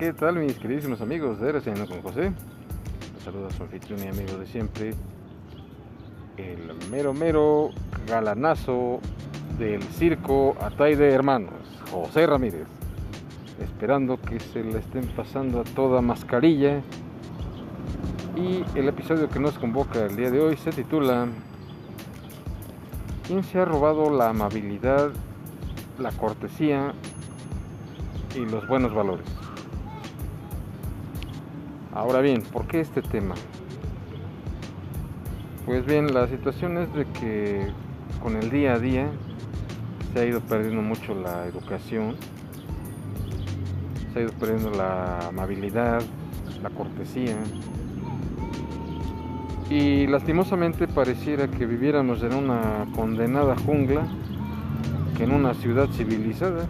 ¿qué tal mis queridísimos amigos de RCN con José? Los saluda su anfitrión y amigo de siempre, el mero mero galanazo del circo Atay de Hermanos, José Ramírez. Esperando que se le estén pasando a toda mascarilla. Y el episodio que nos convoca el día de hoy se titula ¿Quién se ha robado la amabilidad, la cortesía y los buenos valores? Ahora bien, ¿por qué este tema? Pues bien, la situación es de que con el día a día se ha ido perdiendo mucho la educación, se ha ido perdiendo la amabilidad, la cortesía. Y lastimosamente pareciera que viviéramos en una condenada jungla que en una ciudad civilizada.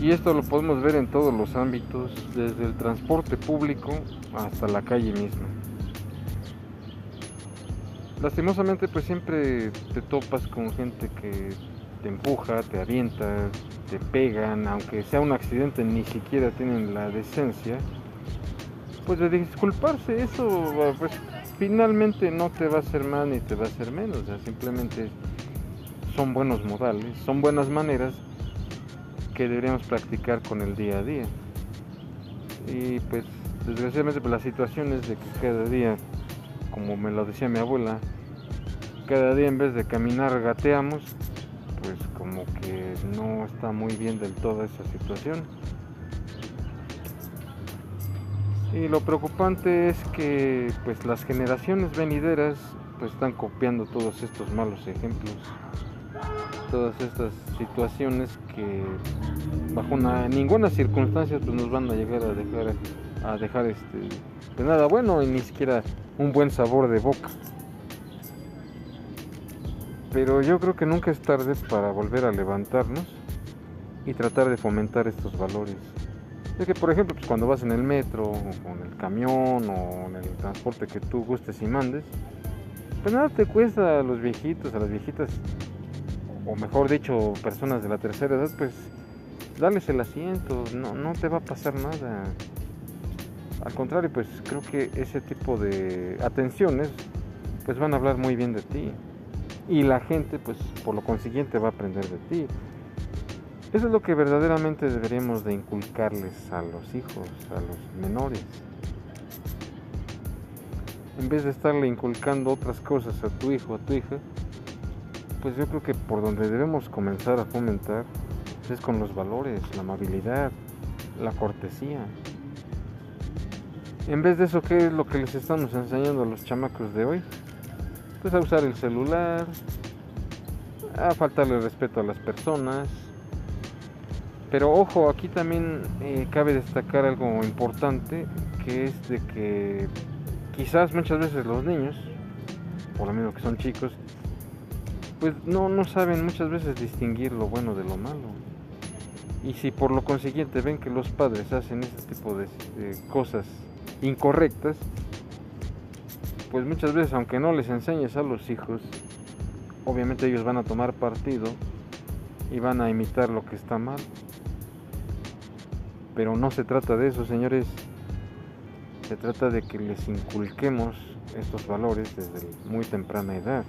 Y esto lo podemos ver en todos los ámbitos, desde el transporte público hasta la calle misma. Lastimosamente pues siempre te topas con gente que te empuja, te avienta, te pegan, aunque sea un accidente ni siquiera tienen la decencia pues de disculparse, eso pues finalmente no te va a hacer más ni te va a hacer menos, o sea, simplemente son buenos modales, son buenas maneras que deberíamos practicar con el día a día. Y pues desgraciadamente pues, la situación es de que cada día, como me lo decía mi abuela, cada día en vez de caminar gateamos, pues como que no está muy bien del todo esa situación. Y lo preocupante es que pues las generaciones venideras pues están copiando todos estos malos ejemplos, todas estas situaciones que bajo ninguna circunstancia pues nos van a llegar a dejar a dejar este de nada bueno y ni siquiera un buen sabor de boca. Pero yo creo que nunca es tarde para volver a levantarnos y tratar de fomentar estos valores. Es que, por ejemplo, pues cuando vas en el metro, o en el camión, o en el transporte que tú gustes y mandes, pues nada te cuesta a los viejitos, a las viejitas, o mejor dicho, personas de la tercera edad, pues darles el asiento, no, no te va a pasar nada. Al contrario, pues creo que ese tipo de atenciones, pues van a hablar muy bien de ti. Y la gente, pues por lo consiguiente, va a aprender de ti. Eso es lo que verdaderamente deberíamos de inculcarles a los hijos, a los menores. En vez de estarle inculcando otras cosas a tu hijo, a tu hija, pues yo creo que por donde debemos comenzar a fomentar es con los valores, la amabilidad, la cortesía. En vez de eso, ¿qué es lo que les estamos enseñando a los chamacos de hoy? Pues a usar el celular, a faltarle respeto a las personas, pero ojo, aquí también eh, cabe destacar algo importante, que es de que quizás muchas veces los niños, por lo menos que son chicos, pues no, no saben muchas veces distinguir lo bueno de lo malo. Y si por lo consiguiente ven que los padres hacen ese tipo de, cosas incorrectas, pues muchas veces aunque no les enseñes a los hijos, obviamente ellos van a tomar partido y van a imitar lo que está mal. Pero no se trata de eso, señores. Se trata de que les inculquemos estos valores desde muy temprana edad.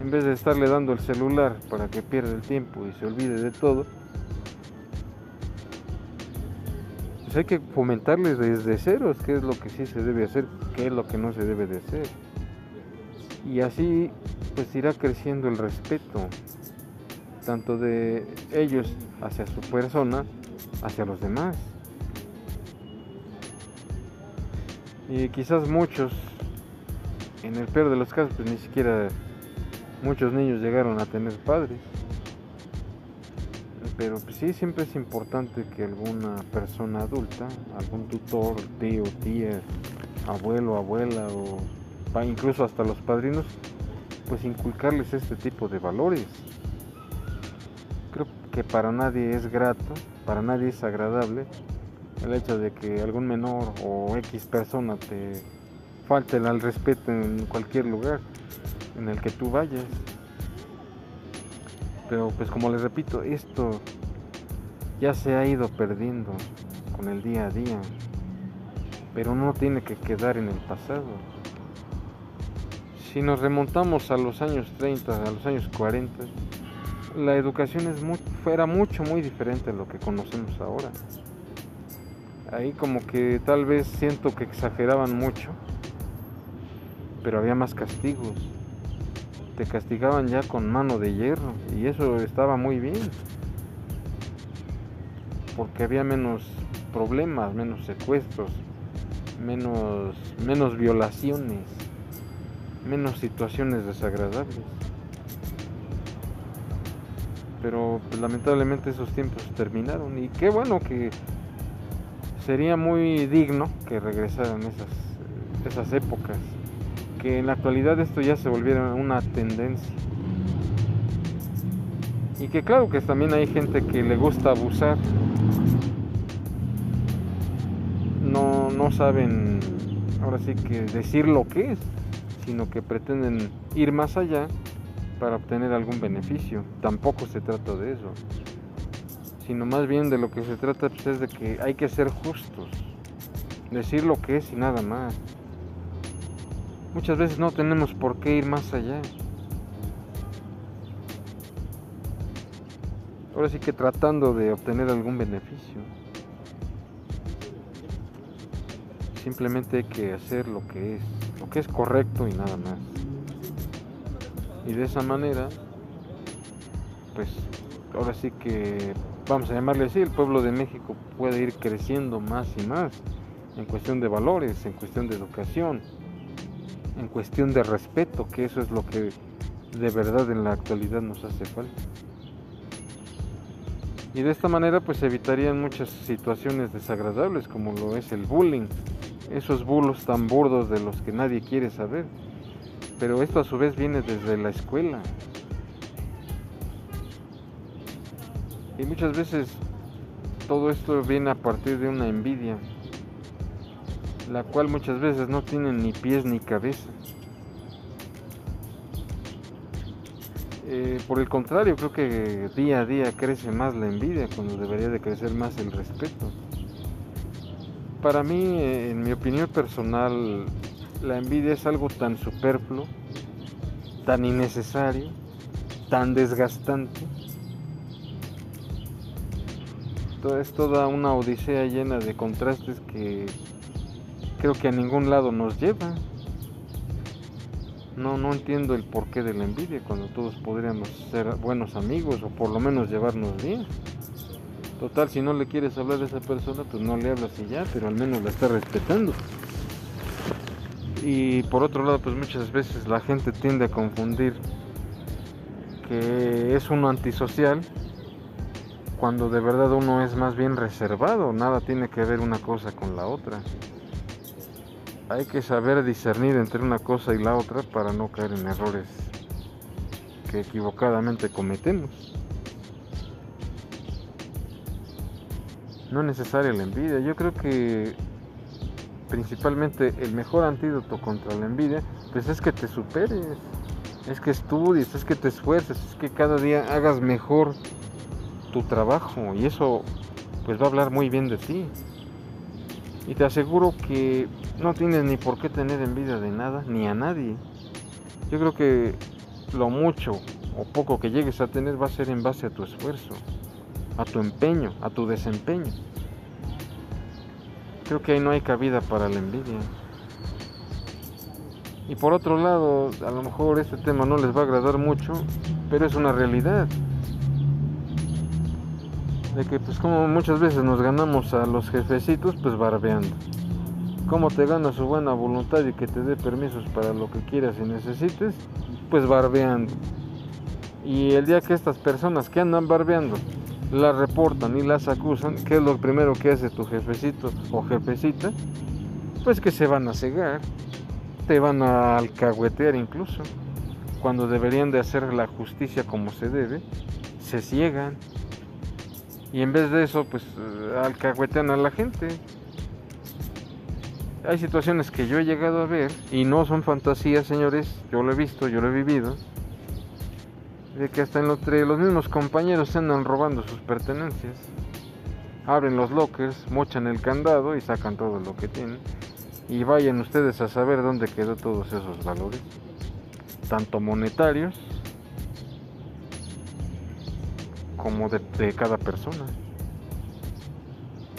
En vez de estarle dando el celular para que pierda el tiempo y se olvide de todo, pues hay que fomentarles desde ceros qué es lo que sí se debe hacer, qué es lo que no se debe de hacer. Y así pues irá creciendo el respeto tanto de ellos hacia su persona, hacia los demás. Y quizás muchos, en el peor de los casos, pues ni siquiera muchos niños llegaron a tener padres. Pero pues sí, siempre es importante que alguna persona adulta, algún tutor, tío, tía, abuelo, abuela o incluso hasta los padrinos, pues inculcarles este tipo de valores que para nadie es grato, para nadie es agradable el hecho de que algún menor o X persona te falte al respeto en cualquier lugar en el que tú vayas. Pero pues como les repito, esto ya se ha ido perdiendo con el día a día, pero no tiene que quedar en el pasado. Si nos remontamos a los años 30, a los años 40, la educación es muy, era mucho, muy diferente a lo que conocemos ahora. Ahí como que tal vez siento que exageraban mucho, pero había más castigos. Te castigaban ya con mano de hierro y eso estaba muy bien. Porque había menos problemas, menos secuestros, menos, menos violaciones, menos situaciones desagradables pero pues, lamentablemente esos tiempos terminaron y qué bueno que sería muy digno que regresaran esas, esas épocas, que en la actualidad esto ya se volviera una tendencia. Y que claro que también hay gente que le gusta abusar, no, no saben ahora sí que decir lo que es, sino que pretenden ir más allá para obtener algún beneficio. Tampoco se trata de eso. Sino más bien de lo que se trata pues, es de que hay que ser justos. Decir lo que es y nada más. Muchas veces no tenemos por qué ir más allá. Ahora sí que tratando de obtener algún beneficio. Simplemente hay que hacer lo que es, lo que es correcto y nada más. Y de esa manera, pues ahora sí que, vamos a llamarle así, el pueblo de México puede ir creciendo más y más en cuestión de valores, en cuestión de educación, en cuestión de respeto, que eso es lo que de verdad en la actualidad nos hace falta. Y de esta manera pues evitarían muchas situaciones desagradables como lo es el bullying, esos bulos tan burdos de los que nadie quiere saber pero esto a su vez viene desde la escuela. Y muchas veces todo esto viene a partir de una envidia, la cual muchas veces no tiene ni pies ni cabeza. Eh, por el contrario, creo que día a día crece más la envidia cuando debería de crecer más el respeto. Para mí, eh, en mi opinión personal, la envidia es algo tan superfluo, tan innecesario, tan desgastante. Es toda una odisea llena de contrastes que creo que a ningún lado nos lleva. No, no entiendo el porqué de la envidia cuando todos podríamos ser buenos amigos o por lo menos llevarnos bien. Total, si no le quieres hablar a esa persona, pues no le hablas y ya, pero al menos la estás respetando. Y por otro lado, pues muchas veces la gente tiende a confundir que es uno antisocial cuando de verdad uno es más bien reservado, nada tiene que ver una cosa con la otra. Hay que saber discernir entre una cosa y la otra para no caer en errores que equivocadamente cometemos. No es necesaria la envidia, yo creo que principalmente el mejor antídoto contra la envidia, pues es que te superes, es que estudies, es que te esfuerces, es que cada día hagas mejor tu trabajo y eso pues va a hablar muy bien de ti. Y te aseguro que no tienes ni por qué tener envidia de nada ni a nadie. Yo creo que lo mucho o poco que llegues a tener va a ser en base a tu esfuerzo, a tu empeño, a tu desempeño creo que ahí no hay cabida para la envidia. Y por otro lado, a lo mejor este tema no les va a agradar mucho, pero es una realidad. De que pues como muchas veces nos ganamos a los jefecitos, pues barbeando. ¿Cómo te gana su buena voluntad y que te dé permisos para lo que quieras y necesites? Pues barbeando. Y el día que estas personas que andan barbeando las reportan y las acusan, ¿qué es lo primero que hace tu jefecito o jefecita? Pues que se van a cegar, te van a alcahuetear incluso. Cuando deberían de hacer la justicia como se debe, se ciegan. Y en vez de eso, pues alcahuetean a la gente. Hay situaciones que yo he llegado a ver y no son fantasías, señores. Yo lo he visto, yo lo he vivido de que hasta entre los mismos compañeros se andan robando sus pertenencias. abren los lockers, mochan el candado y sacan todo lo que tienen. Y vayan ustedes a saber dónde quedó todos esos valores, tanto monetarios como de, de cada persona.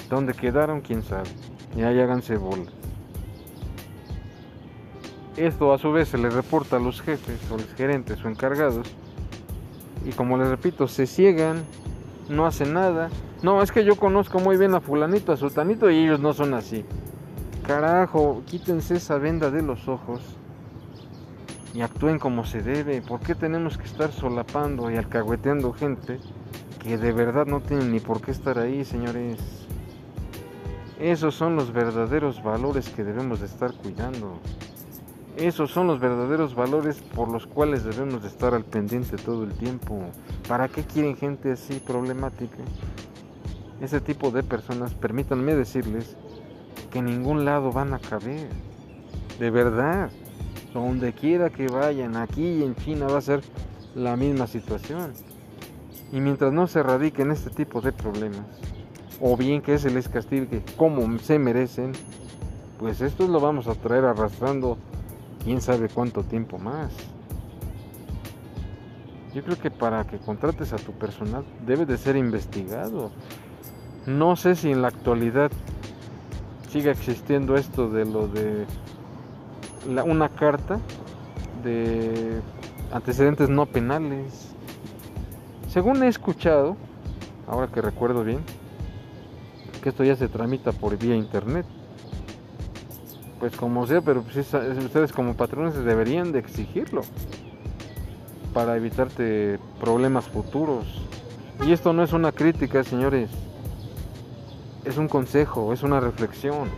¿Dónde quedaron? ¿Quién sabe? Y ahí háganse bolas. Esto a su vez se le reporta a los jefes o los gerentes o encargados. Y como les repito, se ciegan, no hacen nada. No, es que yo conozco muy bien a fulanito, a sultanito y ellos no son así. Carajo, quítense esa venda de los ojos y actúen como se debe. ¿Por qué tenemos que estar solapando y alcahueteando gente que de verdad no tienen ni por qué estar ahí, señores? Esos son los verdaderos valores que debemos de estar cuidando. Esos son los verdaderos valores por los cuales debemos de estar al pendiente todo el tiempo. ¿Para qué quieren gente así problemática? Ese tipo de personas, permítanme decirles, que en ningún lado van a caber. De verdad. Donde quiera que vayan, aquí y en China va a ser la misma situación. Y mientras no se erradiquen este tipo de problemas, o bien que se les castigue como se merecen, pues esto lo vamos a traer arrastrando quién sabe cuánto tiempo más. Yo creo que para que contrates a tu personal debe de ser investigado. No sé si en la actualidad sigue existiendo esto de lo de una carta de antecedentes no penales. Según he escuchado, ahora que recuerdo bien, que esto ya se tramita por vía internet pues como sea, pero pues ustedes como patrones deberían de exigirlo para evitarte problemas futuros. Y esto no es una crítica, señores. Es un consejo, es una reflexión.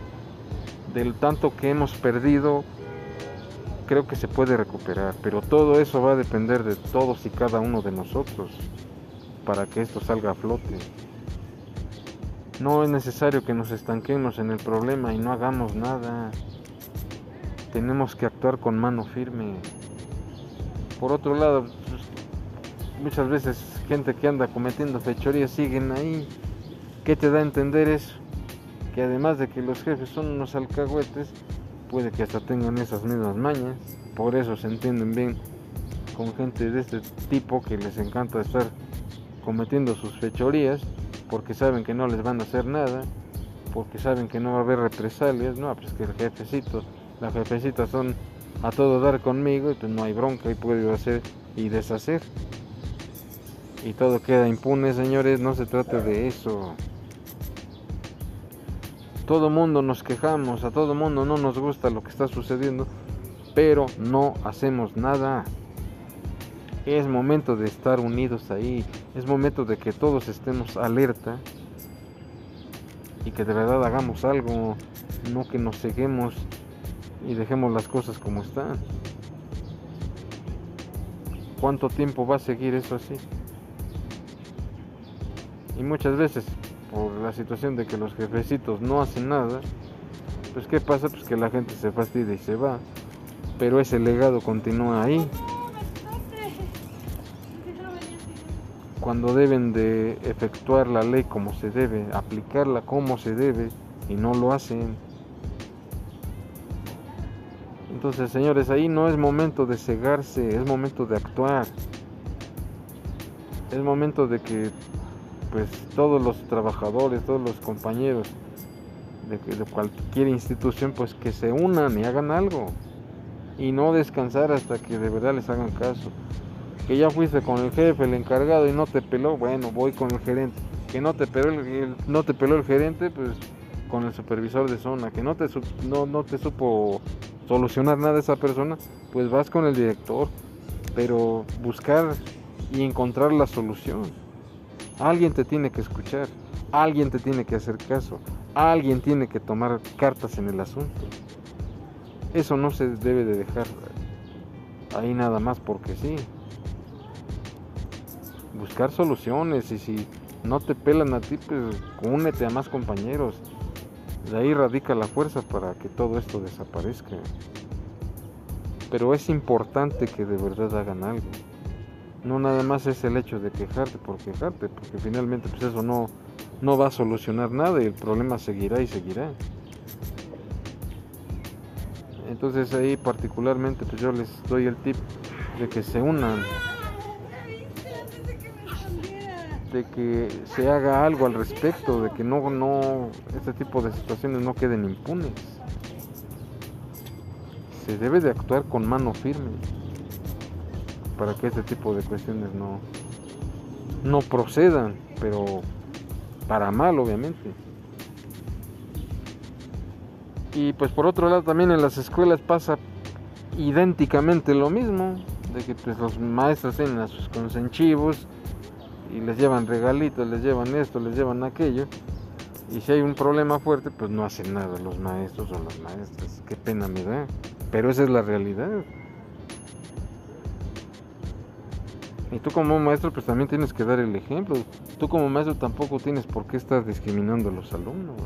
Del tanto que hemos perdido, creo que se puede recuperar. Pero todo eso va a depender de todos y cada uno de nosotros para que esto salga a flote. No es necesario que nos estanquemos en el problema y no hagamos nada tenemos que actuar con mano firme. Por otro lado, pues, muchas veces gente que anda cometiendo fechorías siguen ahí. ¿Qué te da a entender eso? Que además de que los jefes son unos alcahuetes, puede que hasta tengan esas mismas mañas. Por eso se entienden bien con gente de este tipo que les encanta estar cometiendo sus fechorías porque saben que no les van a hacer nada, porque saben que no va a haber represalias. No, pues que el jefecito las jefecitas son a todo dar conmigo y pues no hay bronca y puedo hacer y deshacer. Y todo queda impune, señores, no se trata de eso. Todo mundo nos quejamos, a todo mundo no nos gusta lo que está sucediendo, pero no hacemos nada. Es momento de estar unidos ahí, es momento de que todos estemos alerta y que de verdad hagamos algo, no que nos ceguemos y dejemos las cosas como están. ¿Cuánto tiempo va a seguir eso así? Y muchas veces, por la situación de que los jefecitos no hacen nada, pues ¿qué pasa? Pues que la gente se fastidia y se va, pero ese legado continúa ahí. Cuando deben de efectuar la ley como se debe, aplicarla como se debe, y no lo hacen. Entonces, señores, ahí no es momento de cegarse, es momento de actuar. Es momento de que pues todos los trabajadores, todos los compañeros de, cualquier institución pues que se unan y hagan algo y no descansar hasta que de verdad les hagan caso. Que ya fuiste con el jefe, el encargado y no te peló, bueno, voy con el gerente. Que no te peló el, no te peló el gerente, pues con el supervisor de zona. Que no te no, no te supo solucionar nada a esa persona, pues vas con el director, pero buscar y encontrar la solución. Alguien te tiene que escuchar, alguien te tiene que hacer caso, alguien tiene que tomar cartas en el asunto. Eso no se debe de dejar ahí nada más porque sí. Buscar soluciones y si no te pelan a ti, pues únete a más compañeros. De ahí radica la fuerza para que todo esto desaparezca. Pero es importante que de verdad hagan algo. No nada más es el hecho de quejarte por quejarte, porque finalmente pues eso no, no va a solucionar nada y el problema seguirá y seguirá. Entonces ahí particularmente pues yo les doy el tip de que se unan, de que se haga algo al respecto, de que no, no, este tipo de situaciones no queden impunes. Se debe de actuar con mano firme para que este tipo de cuestiones no, no procedan, pero para mal obviamente. Y pues por otro lado también en las escuelas pasa idénticamente lo mismo, de que pues los maestros tienen a sus consenchivos y les llevan regalitos, les llevan esto, les llevan aquello. Y si hay un problema fuerte, pues no hacen nada los maestros o las maestras. Qué pena me da. Pero esa es la realidad. Y tú como maestro pues también tienes que dar el ejemplo. Tú como maestro tampoco tienes por qué estar discriminando a los alumnos.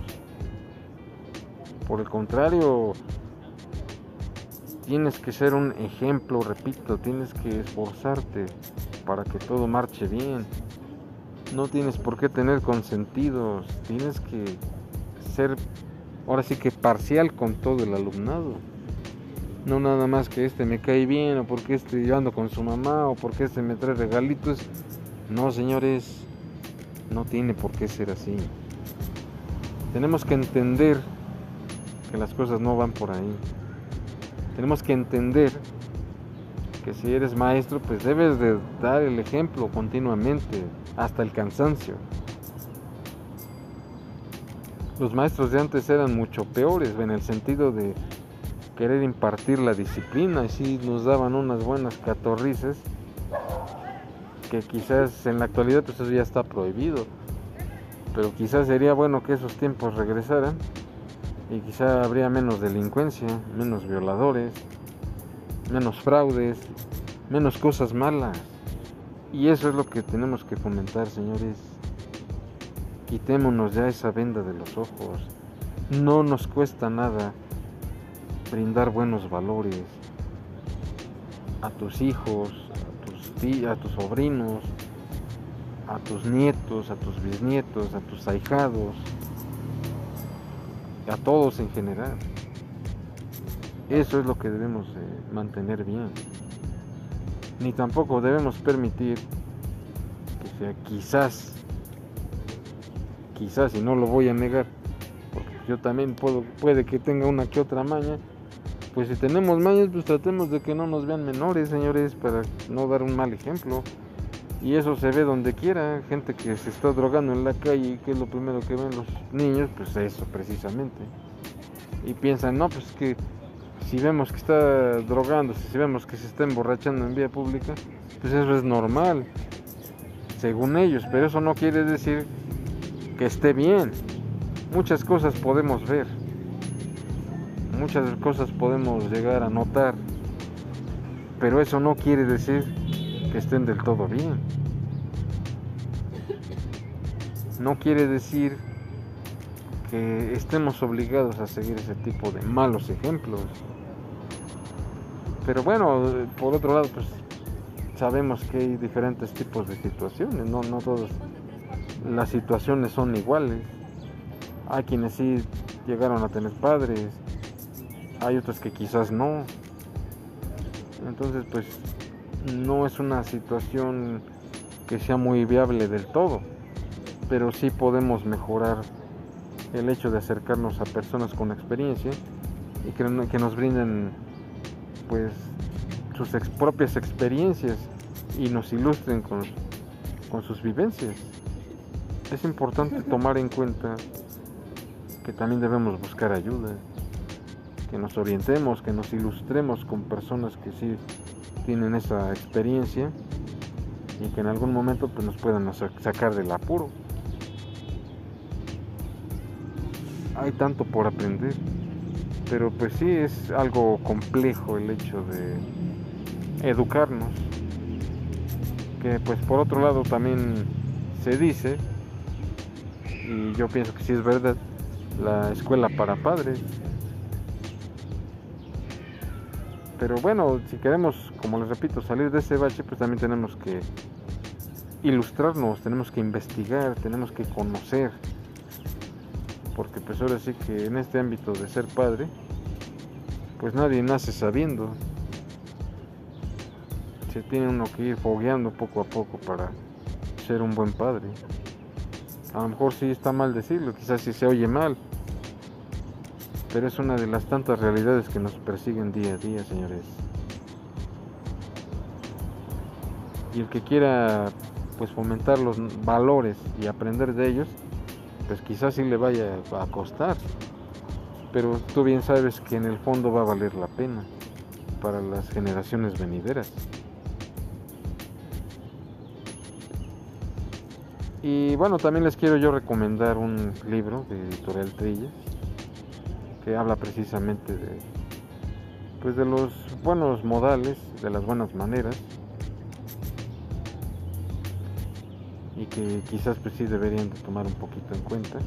Por el contrario, tienes que ser un ejemplo, repito, tienes que esforzarte para que todo marche bien. No tienes por qué tener consentidos, tienes que ser ahora sí que parcial con todo el alumnado. No nada más que este me cae bien o porque este yo ando con su mamá o porque este me trae regalitos. No, señores, no tiene por qué ser así. Tenemos que entender que las cosas no van por ahí. Tenemos que entender que si eres maestro, pues debes de dar el ejemplo continuamente, hasta el cansancio. Los maestros de antes eran mucho peores, en el sentido de querer impartir la disciplina y sí nos daban unas buenas catorrices que quizás en la actualidad pues eso ya está prohibido pero quizás sería bueno que esos tiempos regresaran y quizás habría menos delincuencia, menos violadores, menos fraudes, menos cosas malas. Y eso es lo que tenemos que fomentar, señores. Quitémonos ya esa venda de los ojos. No nos cuesta nada brindar buenos valores a tus hijos, a tus, a tus sobrinos, a tus nietos, a tus bisnietos, a tus ahijados, a todos en general. Eso es lo que debemos mantener bien. Ni tampoco debemos permitir que sea quizás, quizás, y no lo voy a negar, porque yo también puedo, puede que tenga una que otra maña, pues si tenemos mañas, pues tratemos de que no nos vean menores, señores, para no dar un mal ejemplo. Y eso se ve donde quiera, gente que se está drogando en la calle, que es lo primero que ven los niños, pues eso precisamente. Y piensan, no, pues que si vemos que está drogando, si vemos que se está emborrachando en vía pública, pues eso es normal, según ellos, pero eso no quiere decir que esté bien. Muchas cosas podemos ver muchas cosas podemos llegar a notar, pero eso no quiere decir que estén del todo bien. No quiere decir que estemos obligados a seguir ese tipo de malos ejemplos. Pero bueno, por otro lado, pues sabemos que hay diferentes tipos de situaciones, no, no todas las situaciones son iguales. Hay quienes sí llegaron a tener padres, hay otras que quizás no. Entonces, pues no es una situación que sea muy viable del todo, pero sí podemos mejorar el hecho de acercarnos a personas con experiencia y que, que nos brinden pues sus propias experiencias y nos ilustren con, con sus vivencias. Es importante tomar en cuenta que también debemos buscar ayuda que nos orientemos, que nos ilustremos con personas que sí tienen esa experiencia y que en algún momento pues, nos puedan sacar del apuro. Hay tanto por aprender, pero pues sí es algo complejo el hecho de educarnos, que pues por otro lado también se dice, y yo pienso que sí es verdad, la escuela para padres Pero bueno, si queremos, como les repito, salir de ese bache, pues también tenemos que ilustrarnos, tenemos que investigar, tenemos que conocer. Porque pues ahora sí que en este ámbito de ser padre, pues nadie nace sabiendo. Se tiene uno que ir fogueando poco a poco para ser un buen padre. A lo mejor sí está mal decirlo, quizás sí se oye mal, pero es una de las tantas realidades que nos persiguen día a día, señores. Y el que quiera pues fomentar los valores y aprender de ellos, pues quizás sí le vaya a costar. Pero tú bien sabes que en el fondo va a valer la pena para las generaciones venideras. Y bueno, también les quiero yo recomendar un libro de Editorial Trillas que habla precisamente de pues de los buenos modales, de las buenas maneras y que quizás pues deberían de tomar un poquito en cuenta.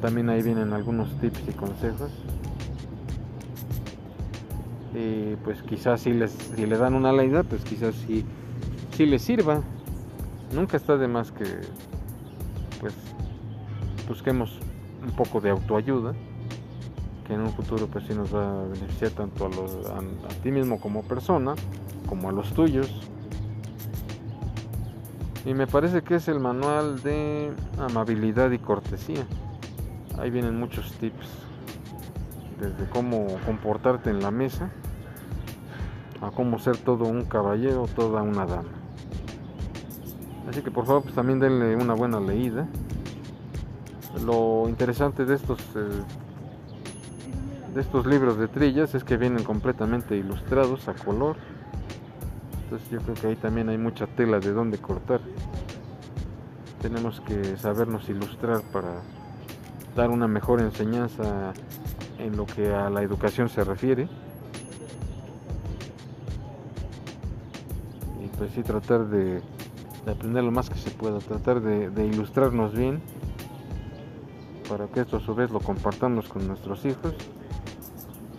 También ahí vienen algunos tips y consejos. Y pues quizás si les si le dan una leída, pues quizás sí, sí les sirva. Nunca está de más que pues busquemos un poco de autoayuda que en un futuro pues sí nos va a beneficiar tanto a, ti mismo como persona como a los tuyos y me parece que es el manual de amabilidad y cortesía. Ahí vienen muchos tips desde cómo comportarte en la mesa a cómo ser todo un caballero toda una dama. Así que por favor pues también denle una buena leída. Lo interesante de estos eh, de estos libros de trillas es que vienen completamente ilustrados a color. Entonces yo creo que ahí también hay mucha tela de dónde cortar. Tenemos que sabernos ilustrar para dar una mejor enseñanza en lo que a la educación se refiere. Y pues sí tratar de, aprender lo más que se pueda, tratar de, ilustrarnos bien para que esto a su vez lo compartamos con nuestros hijos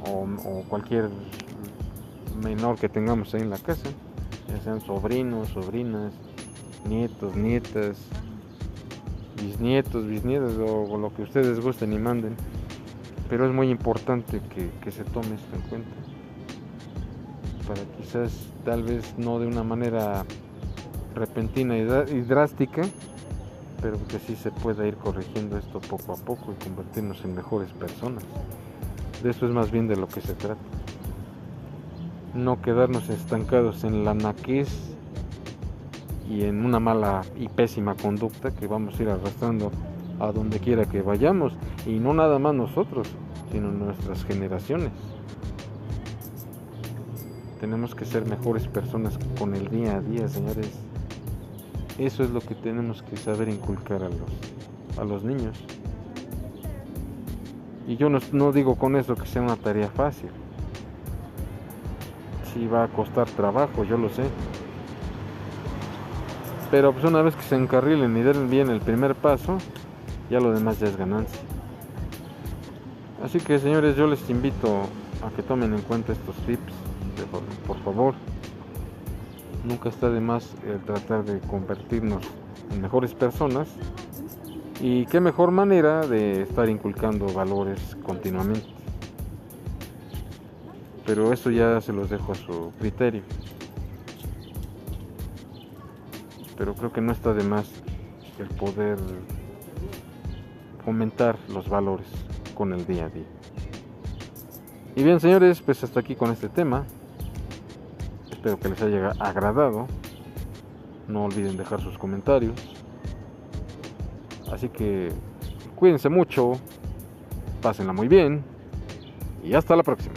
o, cualquier menor que tengamos ahí en la casa, ya sean sobrinos, sobrinas, nietos, nietas, bisnietos, bisnietas o, lo que ustedes gusten y manden. Pero es muy importante que, se tome esto en cuenta. Para quizás, tal vez no de una manera repentina y, drástica, pero que sí se pueda ir corrigiendo esto poco a poco y convertirnos en mejores personas. De eso es más bien de lo que se trata. No quedarnos estancados en la naquez y en una mala y pésima conducta que vamos a ir arrastrando a donde quiera que vayamos. Y no nada más nosotros, sino nuestras generaciones. Tenemos que ser mejores personas con el día a día, señores. Eso es lo que tenemos que saber inculcar a los, a los niños. Y yo no, digo con eso que sea una tarea fácil. Si va a costar trabajo, yo lo sé. Pero pues una vez que se encarrilen y den bien el primer paso, ya lo demás ya es ganancia. Así que señores, yo les invito a que tomen en cuenta estos tips, por favor. Nunca está de más el tratar de convertirnos en mejores personas y qué mejor manera de estar inculcando valores continuamente. Pero eso ya se los dejo a su criterio. Pero creo que no está de más el poder fomentar los valores con el día a día. Y bien señores, pues hasta aquí con este tema. Espero que les haya agradado. No olviden dejar sus comentarios Así que cuídense mucho, pásenla muy bien y hasta la próxima.